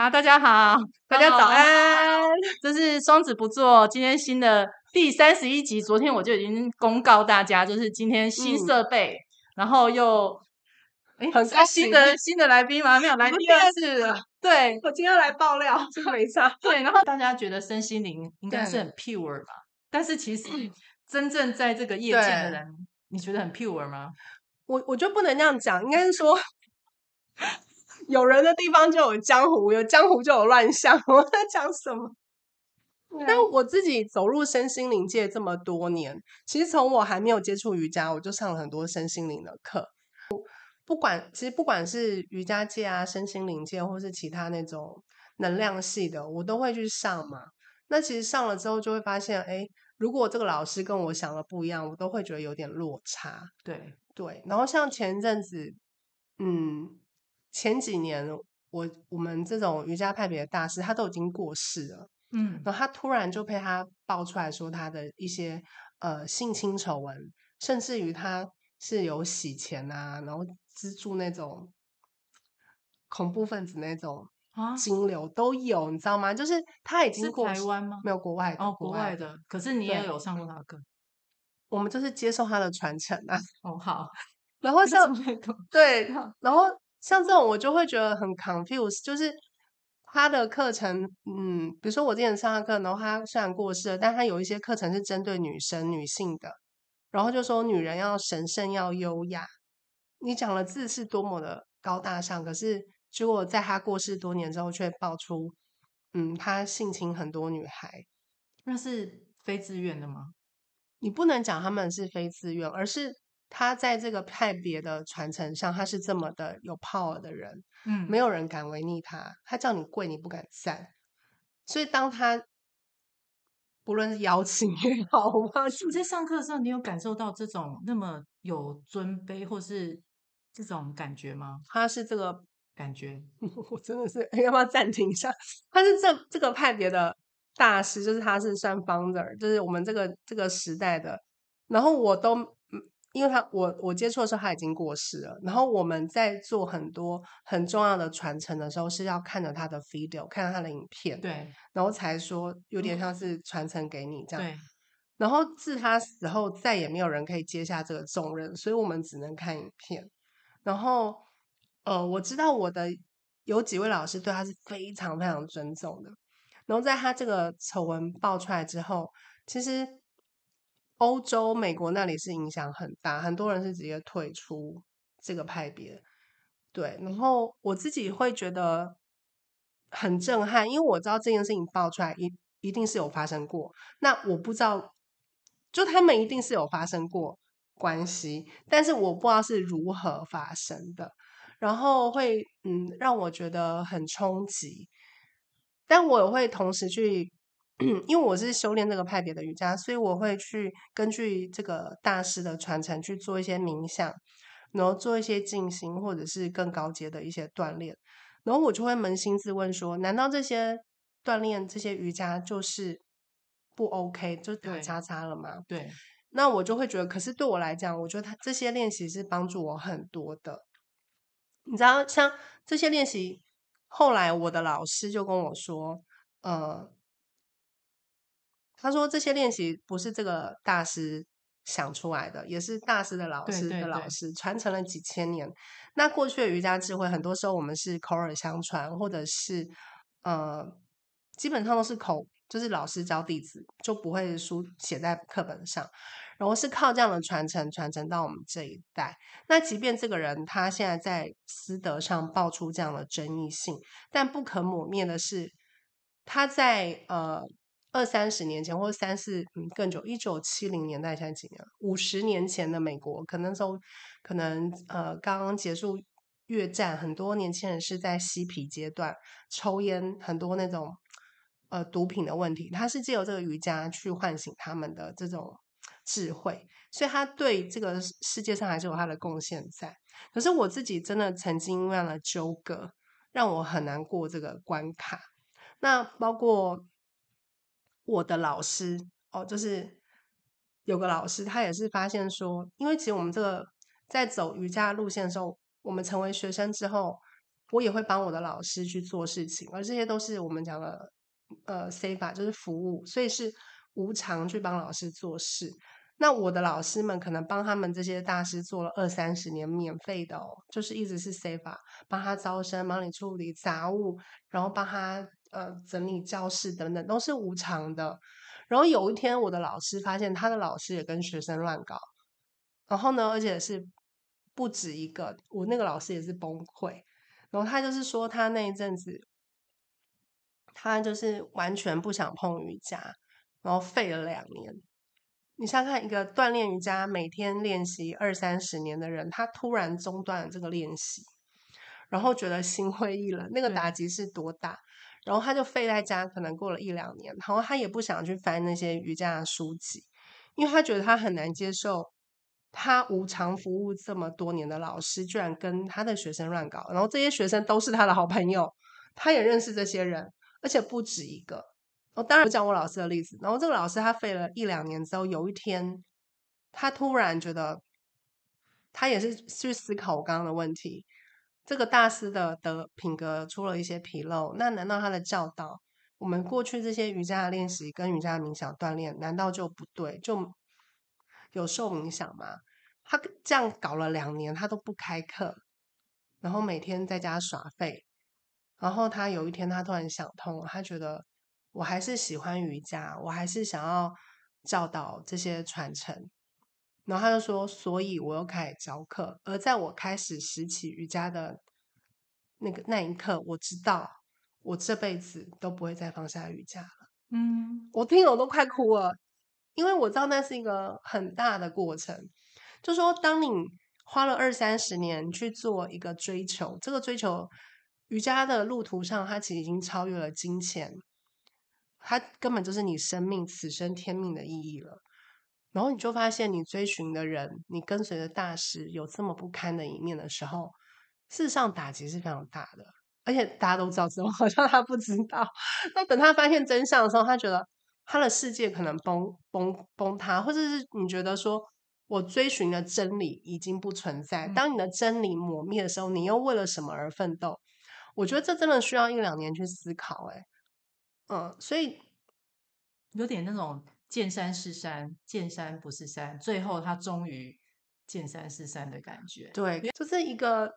好，大家好，大家早安。这是双子不做今天新的第三十一集。昨天我就已经公告大家，就是今天新设备，嗯、然后又哎，很开心的新的来宾吗？没有来第二次了。对，我今天要来爆料，这个没差。对，然后大家觉得身心灵应该是很 pure 吧？但是其实真正在这个业界的人，你觉得很 pure 吗？我我就不能这样讲，应该是说。有人的地方就有江湖，有江湖就有乱象。我在讲什么？但我自己走入身心灵界这么多年，其实从我还没有接触瑜伽，我就上了很多身心灵的课。不管其实不管是瑜伽界啊、身心灵界，或是其他那种能量系的，我都会去上嘛。那其实上了之后，就会发现，哎，如果这个老师跟我想的不一样，我都会觉得有点落差。对对。然后像前一阵子，嗯。前几年，我我们这种瑜伽派别的大师，他都已经过世了，嗯，然后他突然就被他爆出来说他的一些呃性侵丑闻，甚至于他是有洗钱啊，然后资助那种恐怖分子那种啊金流都有，你知道吗？就是他已经过台湾吗？没有国外哦，国外的。可是你也有上过他的课，我们就是接受他的传承啊。哦，好。然后 像对，然后。像这种我就会觉得很 confused，就是他的课程，嗯，比如说我之前上的课，然后他虽然过世了，但他有一些课程是针对女生、女性的，然后就说女人要神圣、要优雅。你讲的字是多么的高大上，可是结果在他过世多年之后，却爆出，嗯，他性侵很多女孩，那是非自愿的吗？你不能讲他们是非自愿，而是。他在这个派别的传承上，他是这么的有 power 的人，嗯，没有人敢违逆他。他叫你跪，你不敢站。所以当他不论是邀请也好吗？你在上课的时候，你有感受到这种那么有尊卑，或是这种感觉吗？他是这个感觉，我真的是 要不要暂停一下？他是这这个派别的大师，就是他是算 founder，就是我们这个这个时代的。然后我都。因为他我我接触的时候他已经过世了，然后我们在做很多很重要的传承的时候是要看着他的 video，看着他的影片，对，然后才说有点像是传承给你这样，对。然后自他死后再也没有人可以接下这个重任，所以我们只能看影片。然后呃，我知道我的有几位老师对他是非常非常尊重的。然后在他这个丑闻爆出来之后，其实。欧洲、美国那里是影响很大，很多人是直接退出这个派别。对，然后我自己会觉得很震撼，因为我知道这件事情爆出来一一定是有发生过。那我不知道，就他们一定是有发生过关系，但是我不知道是如何发生的，然后会嗯让我觉得很冲击，但我也会同时去。因为我是修炼这个派别的瑜伽，所以我会去根据这个大师的传承去做一些冥想，然后做一些静心或者是更高阶的一些锻炼。然后我就会扪心自问说：难道这些锻炼、这些瑜伽就是不 OK，就打叉叉了吗？对。对。那我就会觉得，可是对我来讲，我觉得他这些练习是帮助我很多的。你知道，像这些练习，后来我的老师就跟我说，呃。他说：“这些练习不是这个大师想出来的，也是大师的老师的老师传承了几千年。那过去的瑜伽智慧，很多时候我们是口耳相传，或者是呃，基本上都是口，就是老师教弟子，就不会书写在课本上，然后是靠这样的传承传承到我们这一代。那即便这个人他现在在私德上爆出这样的争议性，但不可抹灭的是，他在呃。”二三十年前，或者三四嗯更久，一九七零年代，才几年？五十年前的美国，可能时候可能呃刚刚结束越战，很多年轻人是在嬉皮阶段，抽烟，很多那种呃毒品的问题，他是借由这个瑜伽去唤醒他们的这种智慧，所以他对这个世界上还是有他的贡献在。可是我自己真的曾经因为了纠葛，让我很难过这个关卡。那包括。我的老师哦，就是有个老师，他也是发现说，因为其实我们这个在走瑜伽路线的时候，我们成为学生之后，我也会帮我的老师去做事情，而这些都是我们讲的呃 C 法，就是服务，所以是无偿去帮老师做事。那我的老师们可能帮他们这些大师做了二三十年免费的哦，就是一直是 C 法，帮他招生，帮你处理杂物，然后帮他呃整理教室等等，都是无偿的。然后有一天，我的老师发现他的老师也跟学生乱搞，然后呢，而且是不止一个，我那个老师也是崩溃。然后他就是说，他那一阵子，他就是完全不想碰瑜伽，然后废了两年。你想想看，一个锻炼瑜伽每天练习二三十年的人，他突然中断了这个练习，然后觉得心灰意冷，那个打击是多大？然后他就废在家，可能过了一两年，然后他也不想去翻那些瑜伽书籍，因为他觉得他很难接受。他无偿服务这么多年的老师，居然跟他的学生乱搞，然后这些学生都是他的好朋友，他也认识这些人，而且不止一个。我当然我讲我老师的例子。然后这个老师他废了一两年之后，有一天他突然觉得，他也是去思考我刚刚的问题，这个大师的的品格出了一些纰漏，那难道他的教导，我们过去这些瑜伽的练习跟瑜伽冥想锻炼，难道就不对？就？有受影响吗？他这样搞了两年，他都不开课，然后每天在家耍废。然后他有一天，他突然想通了，他觉得我还是喜欢瑜伽，我还是想要教导这些传承。然后他就说，所以我又开始教课。而在我开始拾起瑜伽的那个那一刻，我知道我这辈子都不会再放下瑜伽了。嗯，我听了我都快哭了。因为我知道那是一个很大的过程，就说当你花了二三十年去做一个追求，这个追求瑜伽的路途上，它其实已经超越了金钱，它根本就是你生命此生天命的意义了。然后你就发现，你追寻的人，你跟随的大师有这么不堪的一面的时候，事实上打击是非常大的。而且大家都知道之后，好像他不知道。那等他发现真相的时候，他觉得。他的世界可能崩崩崩塌，或者是你觉得说，我追寻的真理已经不存在。当你的真理抹灭的时候，你又为了什么而奋斗？我觉得这真的需要一两年去思考。哎，嗯，所以有点那种见山是山，见山不是山，最后他终于见山是山的感觉。对，就是一个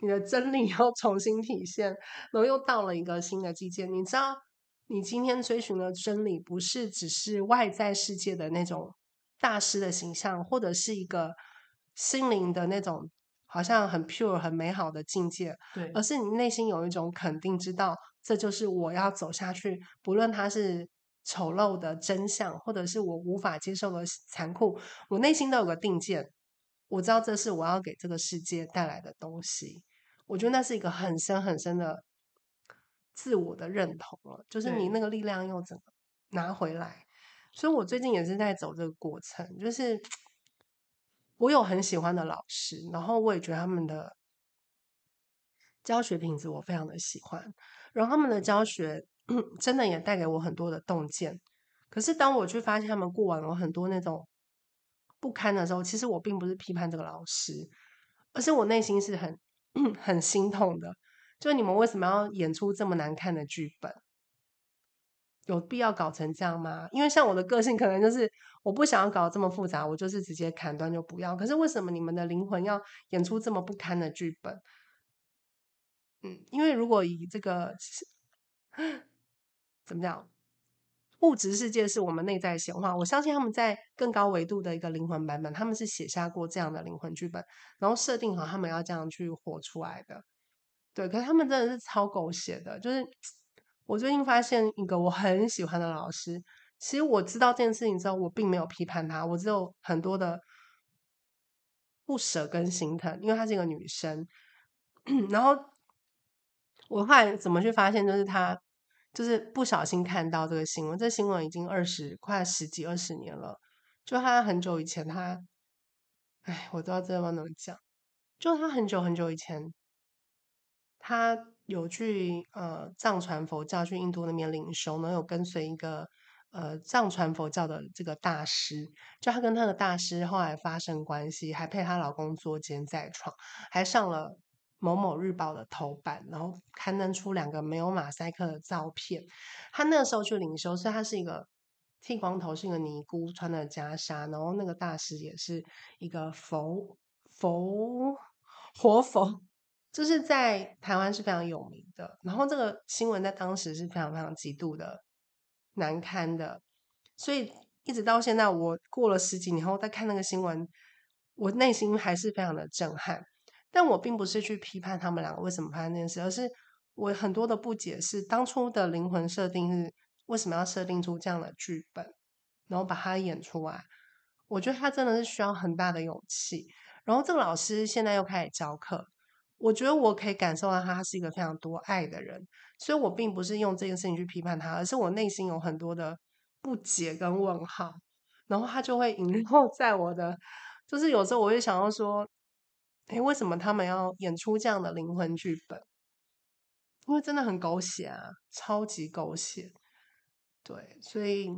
你的真理要重新体现，然后又到了一个新的境界。你知道？你今天追寻的真理，不是只是外在世界的那种大师的形象，或者是一个心灵的那种好像很 pure、很美好的境界，对，而是你内心有一种肯定，知道这就是我要走下去，不论它是丑陋的真相，或者是我无法接受的残酷，我内心都有个定见，我知道这是我要给这个世界带来的东西。我觉得那是一个很深很深的。自我的认同了，就是你那个力量又怎么拿回来？所以我最近也是在走这个过程，就是我有很喜欢的老师，然后我也觉得他们的教学品质我非常的喜欢，然后他们的教学 真的也带给我很多的洞见。可是当我去发现他们过往有很多那种不堪的时候，其实我并不是批判这个老师，而是我内心是很 很心痛的。就你们为什么要演出这么难看的剧本？有必要搞成这样吗？因为像我的个性，可能就是我不想要搞这么复杂，我就是直接砍断就不要。可是为什么你们的灵魂要演出这么不堪的剧本？嗯，因为如果以这个 怎么讲，物质世界是我们内在显化，我相信他们在更高维度的一个灵魂版本，他们是写下过这样的灵魂剧本，然后设定好他们要这样去活出来的。对，可是他们真的是超狗血的。就是我最近发现一个我很喜欢的老师，其实我知道这件事情之后，我并没有批判他，我只有很多的不舍跟心疼，因为她是一个女生。然后我后来怎么去发现，就是她就是不小心看到这个新闻，这新闻已经二十快十几二十年了。就他很久以前，他，哎，我知道这要怎么讲，就他很久很久以前。他有去呃藏传佛教去印度那边领修呢，有跟随一个呃藏传佛教的这个大师，就他跟他的大师后来发生关系，还陪她老公捉奸在床，还上了某某日报的头版，然后刊登出两个没有马赛克的照片。他那个时候去领修，所以他是一个剃光头，是一个尼姑，穿的袈裟，然后那个大师也是一个佛佛活佛，就是在台湾是非常有名的。然后这个新闻在当时是非常非常极度的难堪的，所以一直到现在，我过了十几年后再看那个新闻，我内心还是非常的震撼。但我并不是去批判他们两个为什么发生这件事，而是我很多的不解是当初的灵魂设定是为什么要设定出这样的剧本，然后把它演出来。我觉得他真的是需要很大的勇气。然后这个老师现在又开始教课，我觉得我可以感受到他，是一个非常多爱的人，所以我并不是用这件事情去批判他，而是我内心有很多的不解跟问号，然后他就会 萦绕 在我的，就是有时候我会想要说。哎，为什么他们要演出这样的灵魂剧本？因为真的很狗血啊，超级狗血。对，所以，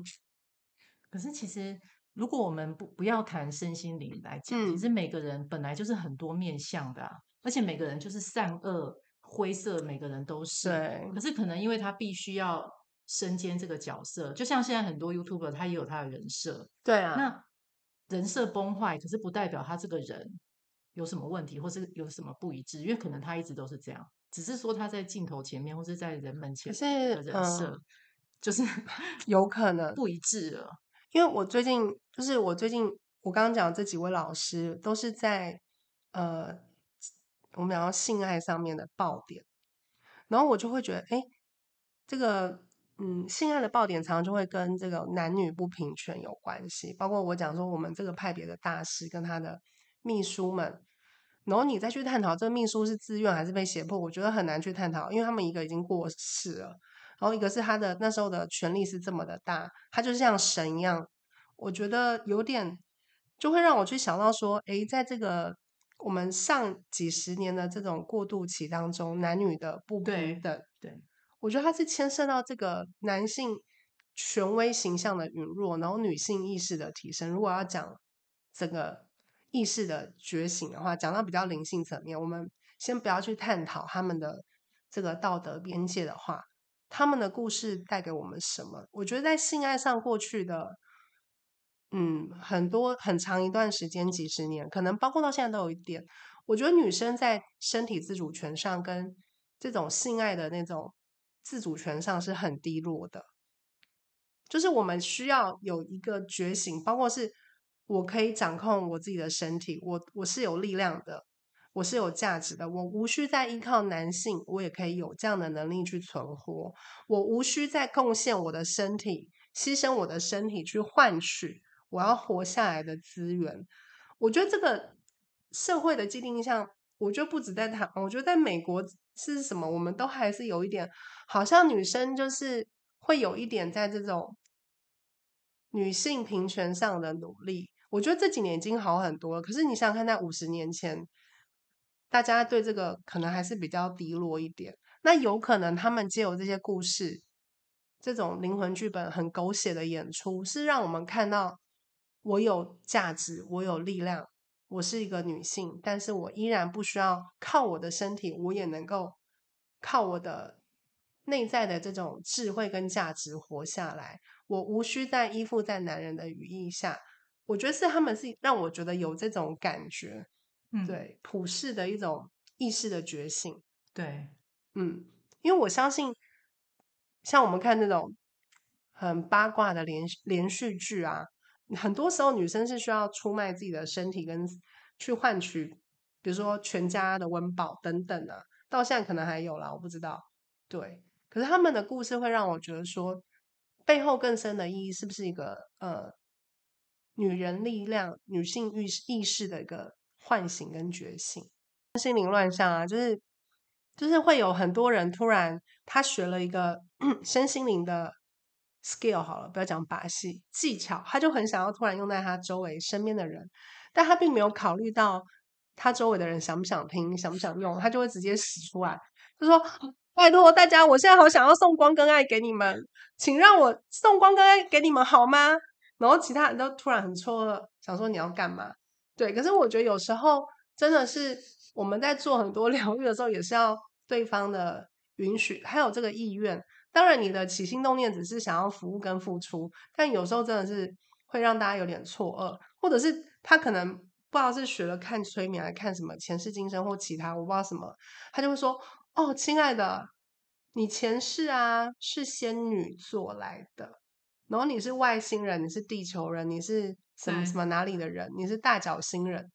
可是其实，如果我们不不要谈身心灵来讲，嗯，其实每个人本来就是很多面相的啊，而且每个人就是善恶灰色，每个人都是。对。可是可能因为他必须要身兼这个角色，就像现在很多 YouTuber，他也有他的人设。对啊。那人设崩坏，可是不代表他这个人。有什么问题，或是有什么不一致？因为可能他一直都是这样，只是说他在镜头前面，或是在人们前面的人设，嗯、就是有可能不一致了。因为我最近，就是我最近，我刚刚讲的这几位老师，都是在呃，我们讲到性爱上面的爆点，然后我就会觉得，哎，这个嗯，性爱的爆点常常就会跟这个男女不平权有关系，包括我讲说，我们这个派别的大师跟他的。秘书们，然后你再去探讨这个秘书是自愿还是被胁迫，我觉得很难去探讨，因为他们一个已经过世了，然后一个是他的那时候的权力是这么的大，他就像神一样，我觉得有点就会让我去想到说，诶，在这个我们上几十年的这种过渡期当中，男女的不平等，对，对，我觉得它是牵涉到这个男性权威形象的陨落，然后女性意识的提升。如果要讲整个。意识的觉醒的话，讲到比较灵性层面，我们先不要去探讨他们的这个道德边界的话，他们的故事带给我们什么？我觉得在性爱上过去的，嗯，很多很长一段时间，几十年，可能包括到现在都有一点。我觉得女生在身体自主权上跟这种性爱的那种自主权上是很低落的，就是我们需要有一个觉醒，包括是。我可以掌控我自己的身体，我我是有力量的，我是有价值的，我无需再依靠男性，我也可以有这样的能力去存活。我无需再贡献我的身体，牺牲我的身体去换取我要活下来的资源。我觉得这个社会的既定印象，我就不止在台，我觉得在美国是什么，我们都还是有一点，好像女生就是会有一点在这种女性平权上的努力。我觉得这几年已经好很多了，可是你想想看，在五十年前，大家对这个可能还是比较低落一点。那有可能他们借由这些故事，这种灵魂剧本很狗血的演出，是让我们看到我有价值，我有力量，我是一个女性，但是我依然不需要靠我的身体，我也能够靠我的内在的这种智慧跟价值活下来。我无需再依附在男人的羽翼下。我觉得是他们是让我觉得有这种感觉，嗯，对，普世的一种意识的觉醒，对，嗯，因为我相信，像我们看那种很八卦的连连续剧啊，很多时候女生是需要出卖自己的身体跟去换取，比如说全家的温饱等等啊，到现在可能还有啦，我不知道，对，可是他们的故事会让我觉得说，背后更深的意义是不是一个呃。女人力量、女性意识意识的一个唤醒跟觉醒，心灵乱象啊，就是就是会有很多人突然他学了一个 身心灵的 skill 好了，不要讲把戏技巧，他就很想要突然用在他周围身边的人，但他并没有考虑到他周围的人想不想听、想不想用，他就会直接使出来，就说：“拜托大家，我现在好想要送光跟爱给你们，请让我送光跟爱给你们好吗？”然后其他人都突然很错愕，想说你要干嘛？对，可是我觉得有时候真的是我们在做很多 疗愈的时候，也是要对方的允许，还有这个意愿。当然，你的起心动念只是想要服务跟付出，但有时候真的是会让大家有点错愕，或者是他可能不知道是学了看催眠，来看什么前世今生或其他，我不知道什么，他就会说：“哦，亲爱的，你前世啊是仙女座来的，然后你是外星人，你是地球人，你是什么什么哪里的人，你是大角星人，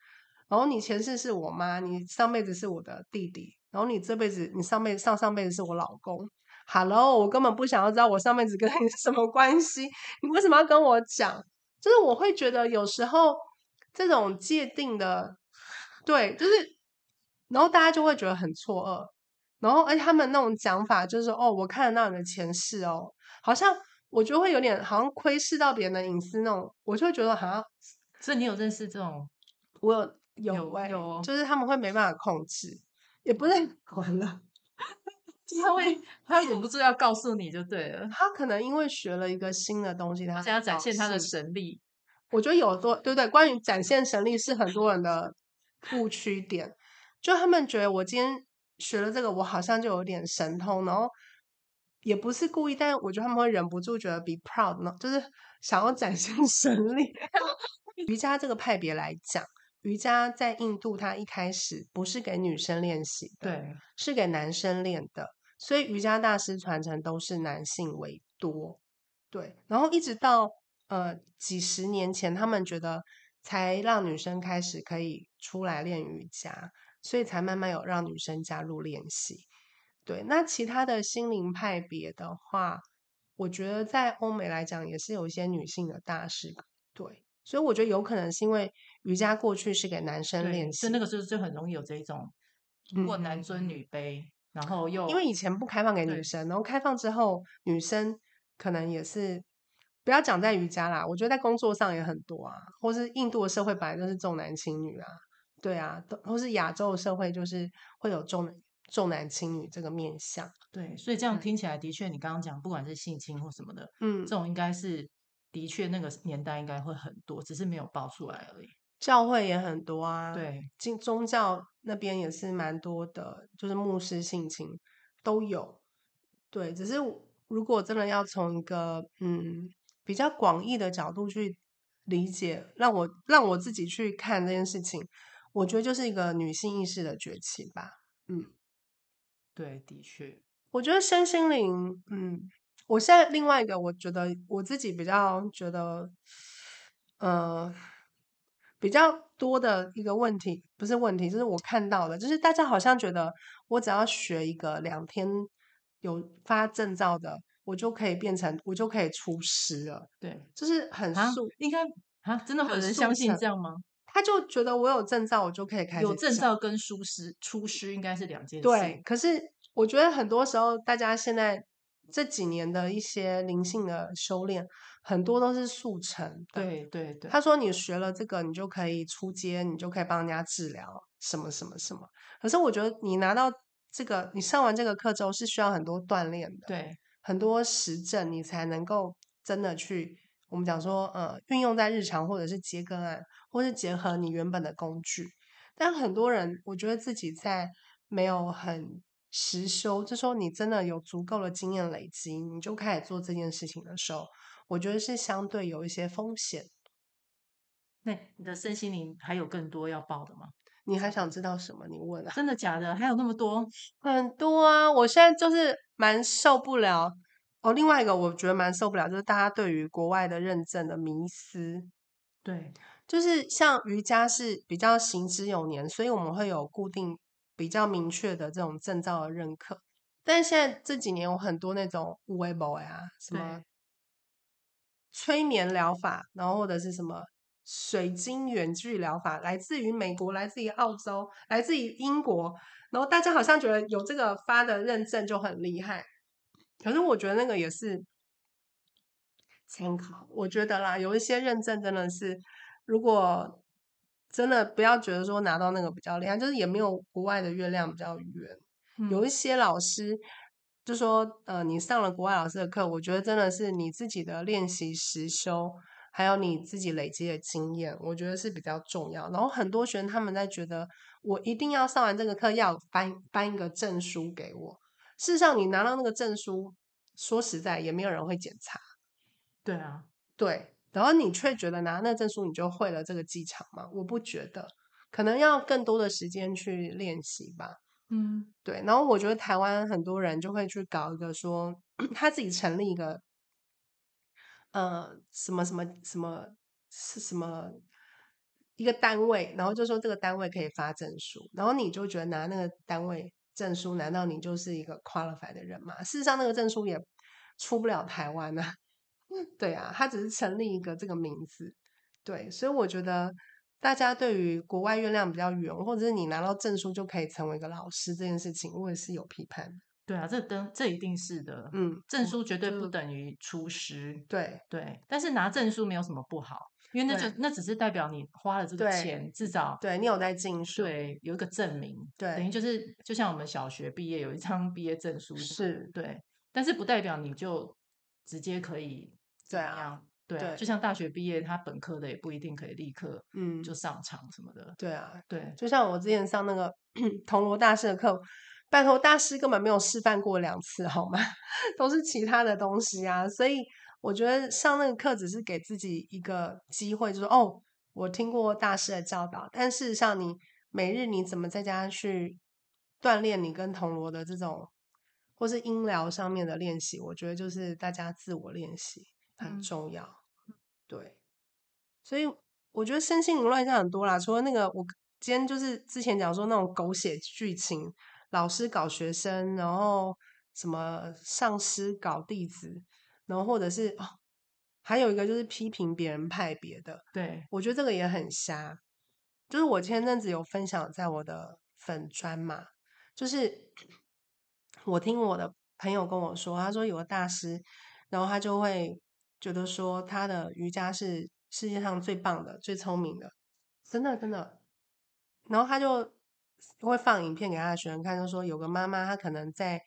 然后你前世是我妈，你上辈子是我的弟弟，然后你这辈子你上辈子上上辈子是我老公。” Hello，我根本不想要知道我上辈子跟你是 什么关系，你为什么要跟我讲？就是我会觉得有时候这种界定的，对，就是，然后大家就会觉得很错愕，然后而且他们那种讲法就是哦，我看得到你的前世哦，好像我觉得会有点好像窥视到别人的隐私那种，我就会觉得好像，所以你有认识这种？我有有有，有，就是他们会没办法控制，也不是完了。他会，他忍不住要告诉你就对了。他可能因为学了一个新的东西，他想要展现他的神力。我觉得有多对不对？关于展现神力是很多人的误区点，就他们觉得我今天学了这个，我好像就有点神通，然后也不是故意，但是我觉得他们会忍不住觉得 be proud 呢，就是想要展现 神力。瑜伽这个派别来讲。瑜伽在印度，它一开始不是给女生练习的，对，是给男生练的。所以瑜伽大师传承都是男性为多，对。然后一直到呃几十年前，他们觉得才让女生开始可以出来练瑜伽，所以才慢慢有让女生加入练习。对，那其他的心灵派别的话，我觉得在欧美来讲也是有一些女性的大师，对。所以我觉得有可能是因为瑜伽过去是给男生练习，所以那个时候就很容易有这一种，如果男尊女。卑，嗯、然后又因为以前不开放给女生，然后开放之后，女生可能也是不要讲在瑜伽啦，我觉得在工作上也很多啊，或是印度的社会本来就是重男轻女啊，对啊，都或是亚洲的社会就是会有重重男轻女这个面相，对，所以这样听起来的确，你刚刚讲不管是性侵或什么的，嗯，这种应该是。的确，那个年代应该会很多，只是没有爆出来而已。教会也很多啊，对，宗宗教那边也是蛮多的，就是牧师性情都有。对，只是如果真的要从一个嗯比较广义的角度去理解，让我让我自己去看这件事情，我觉得就是一个女性意识的崛起吧。嗯，对，的确，我觉得身心灵，嗯。我现在另外一个，我觉得我自己比较觉得，呃，比较多的一个问题，不是问题，就是我看到的，就是大家好像觉得我只要学一个两天有发证照的，我就可以变成，我就可以出师了。对，就是很素，应该啊，真的有人相信这样吗？他就觉得我有证照，我就可以开始。有证照跟出师出师应该是两件事。对，可是我觉得很多时候大家现在。这几年的一些灵性的修炼，很多都是速成。对对对，他说你学了这个，你就可以出街，你就可以帮人家治疗什么什么什么。可是我觉得你拿到这个，你上完这个课之后是需要很多锻炼的，对，很多实证，你才能够真的去我们讲说，呃，运用在日常，或者是接个案，或是结合你原本的工具。但很多人，我觉得自己在没有很。实修，就说你真的有足够的经验累积，你就开始做这件事情的时候，我觉得是相对有一些风险。那你的身心灵还有更多要报的吗？你还想知道什么？你问啊？真的假的？还有那么多？很多啊！我现在就是蛮受不了哦。另外一个我觉得蛮受不了，就是大家对于国外的认证的迷思。对，就是像瑜伽是比较行之有年，所以我们会有固定。比较明确的这种证照的认可，但是现在这几年有很多那种无为 boy 啊，什么催眠疗法，然后或者是什么水晶远距疗法，来自于美国，来自于澳洲，来自于英国，然后大家好像觉得有这个发的认证就很厉害，可是我觉得那个也是参考，我觉得啦，有一些认证真的是如果。真的不要觉得说拿到那个比较厉害，就是也没有国外的月亮比较圆。嗯、有一些老师就说，呃，你上了国外老师的课，我觉得真的是你自己的练习实修，还有你自己累积的经验，我觉得是比较重要。然后很多学生他们在觉得，我一定要上完这个课，要颁颁一个证书给我。事实上，你拿到那个证书，说实在也没有人会检查。对啊，对。然后你却觉得拿那个证书你就会了这个技巧吗？我不觉得，可能要更多的时间去练习吧。嗯，对。然后我觉得台湾很多人就会去搞一个说 他自己成立一个。呃，什么什么什么是什么一个单位，然后就说这个单位可以发证书，然后你就觉得拿那个单位证书，难道你就是一个 qualified 的人吗？事实上，那个证书也出不了台湾啊。对啊，他只是成立一个这个名字。对，所以我觉得大家对于国外月亮比较圆，或者是你拿到证书就可以成为一个老师这件事情，我也是有批判。对啊，这灯这一定是的，嗯，证书绝对不等于出师，对对，但是拿证书没有什么不好，因为那就那只是代表你花了这个钱，至少对你有在进修，对，有一个证明，对，等于就是就像我们小学毕业有一张 毕业证书，是对，但是不代表你就直接可以怎么样，对啊，就像大学毕业，他本科的也不一定可以立刻嗯就上场什么的，对啊，对，就像我之前上那个 铜锣大师的课。拜托，大师根本没有示范过两次，好吗？都是其他的东西啊，所以我觉得上那个课只是给自己一个机会，就是哦，我听过大师的教导，但事实上，你每日你怎么在家去锻炼你跟铜锣的这种，或是音疗上面的练习，我觉得就是大家自我练习很重要。嗯、对，所以我觉得身心灵乱象很多啦，除了那个，我今天就是之前讲说那种狗血剧情。老师搞学生，然后什么上师搞弟子，然后或者是哦，还有一个就是批评别人派别的。对，我觉得这个也很瞎。就是我前阵子有分享在我的粉专嘛，就是我听我的朋友跟我说，他说有个大师，然后他就会觉得说他的瑜伽是世界上最棒的、最聪明的，真的真的。然后他就。会放影片给他的学生看，就说有个妈妈，她可能在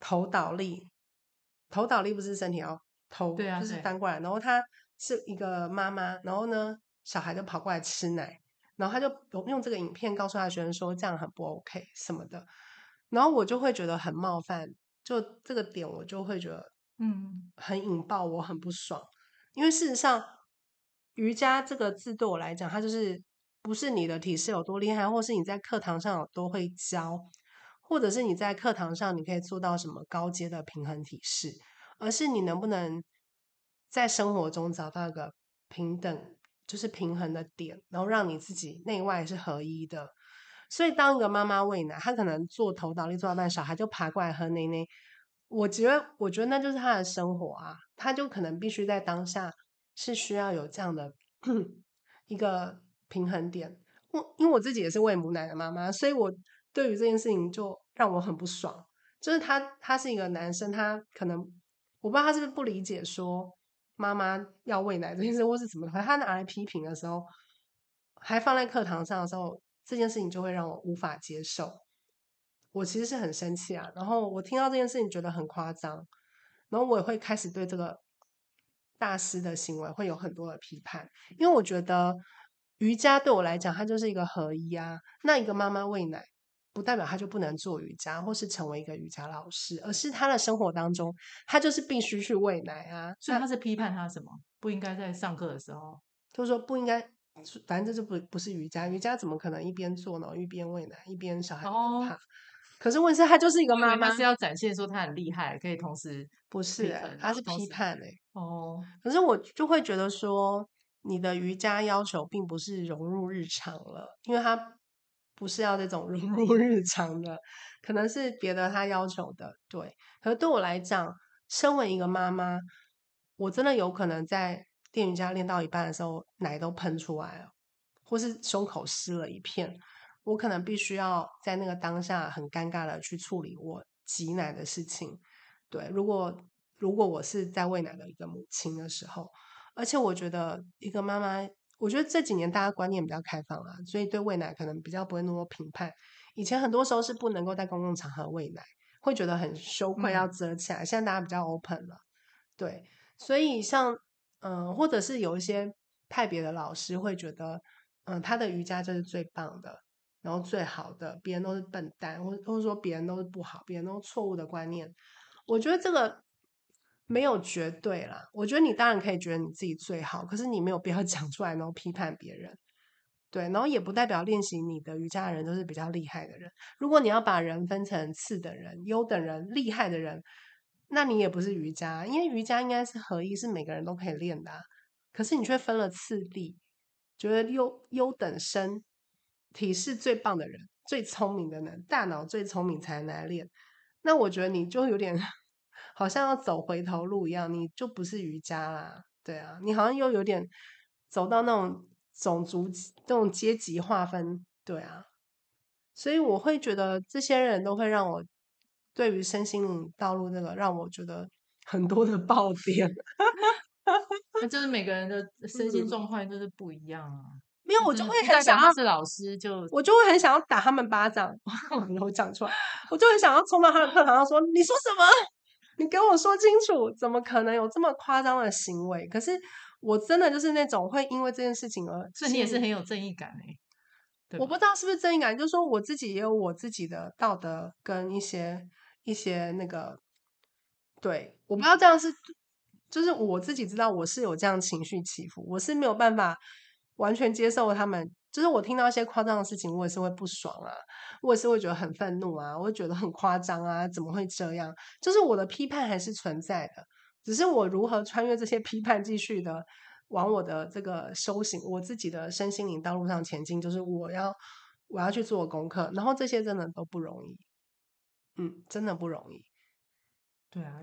投倒立，头倒立不是身体要头，对啊，就是翻过来，然后她是一个妈妈，然后呢，小孩就跑过来吃奶，然后他就用这个影片告诉他的学生说这样很不 OK 什么的，然后我就会觉得很冒犯，就这个点我就会觉得嗯。很引爆，我很不爽，因为事实上瑜伽这个字对我来讲，它就是。不是你的体式有多厉害，或是你在课堂上有多会教，或者是你在课堂上你可以做到什么高阶的平衡体式，而是你能不能在生活中找到一个平等，就是平衡的点，然后让你自己内外是合一的。所以，当一个妈妈喂奶，她可能做头倒立做到半，小孩就爬过来喝奶奶。我觉得，我觉得那就是她的生活啊，她就可能必须在当下是需要有这样的 一个。平衡点，我因为我自己也是喂母奶的妈妈，所以我对于这件事情就让我很不爽。就是他，他是一个男生，他可能我不知道他是不是不理解说妈妈要喂奶这件事，或是怎么的，他拿来批评的时候，还放在课堂上的时候，这件事情就会让我无法接受。我其实是很生气啊，然后我听到这件事情觉得很夸张，然后我也会开始对这个大师的行为会有很多的批判，因为我觉得。瑜伽对我来讲，它就是一个合一啊。那一个妈妈喂奶，不代表他就不能做瑜伽，或是成为一个瑜伽老师，而是他的生活当中，他就是必须去喂奶啊。所以他是批判他什么？不应该在上课的时候，就是说不应该，反正这就不不是瑜伽。瑜伽怎么可能一边做呢，一边喂奶，一边小孩怕？哦、可是问题是，他就是一个妈妈，是要展现说他很厉害，可以同时不是、欸，她是批判哎、欸。哦，可是我就会觉得说。你的瑜伽要求并不是融入日常了，因为它不是要这种融入 日常的，可能是别的他要求的。对，可是对我来讲，身为一个妈妈，我真的有可能在练瑜伽练到一半的时候，奶都喷出来了，或是胸口湿了一片，我可能必须要在那个当下很尴尬的去处理我挤奶的事情。对，如果如果我是在喂奶的一个母亲的时候。而且我觉得一个妈妈，我觉得这几年大家观念比较开放啊，所以对喂奶可能比较不会那么评判。以前很多时候是不能够在公共场合喂奶，会觉得很羞愧要遮起来。嗯、现在大家比较 open 了，对，所以像嗯，或者是有一些派别的老师会觉得，嗯，他的瑜伽就是最棒的，然后最好的，别人都是笨蛋，或或者说别人都是不好，别人都是错误的观念。我觉得这个没有绝对啦。我觉得你当然可以觉得你自己最好，可是你没有必要 讲出来，然后批判别人。对，然后也不代表练习你的瑜伽的人都是比较厉害的人。如果你要把人分成次等人、优等人、厉害的人，那你也不是瑜伽，因为瑜伽应该是合一，是每个人都可以练的啊。可是你却分了次第，觉得优优等生、体式最棒的人、最聪明的人、大脑最聪明才能来练。那我觉得你就有点好像要走回头路一样，你就不是瑜伽啦。对啊，你好像又有点走到那种。种族这种阶级划分，对啊，所以我会觉得这些人都会让我对于身心灵道路那个让我觉得很多的 爆点。那就是每个人的 身心状况就是不一样啊。没有，我就会很想要是老师就，我就会很想要打他们巴掌。我讲出来，我就很想要冲到他的课堂上说：“你说什么？你给我说清楚，怎么可能有这么夸张的行为？”可是。我真的就是那种会因为这件事情而，所以你也是很有正义感哎。我不知道是不是正义感，就是说我自己也有我自己的道德跟一些一些那个，对，我不知道这样是，就是我自己知道我是有这样情绪起伏，我是没有办法完全接受他们，就是我听到一些夸张的事情，我也是会不爽啊，我也是会觉得很愤怒啊，我会觉得很夸张啊，怎么会这样？就是我的批判还是存在的。只是我如何穿越这些批判，继续的往我的这个修行，我自己的身心灵道路上前进，就是我要我要去做功课，然后这些真的都不容易，嗯，真的不容易，对啊。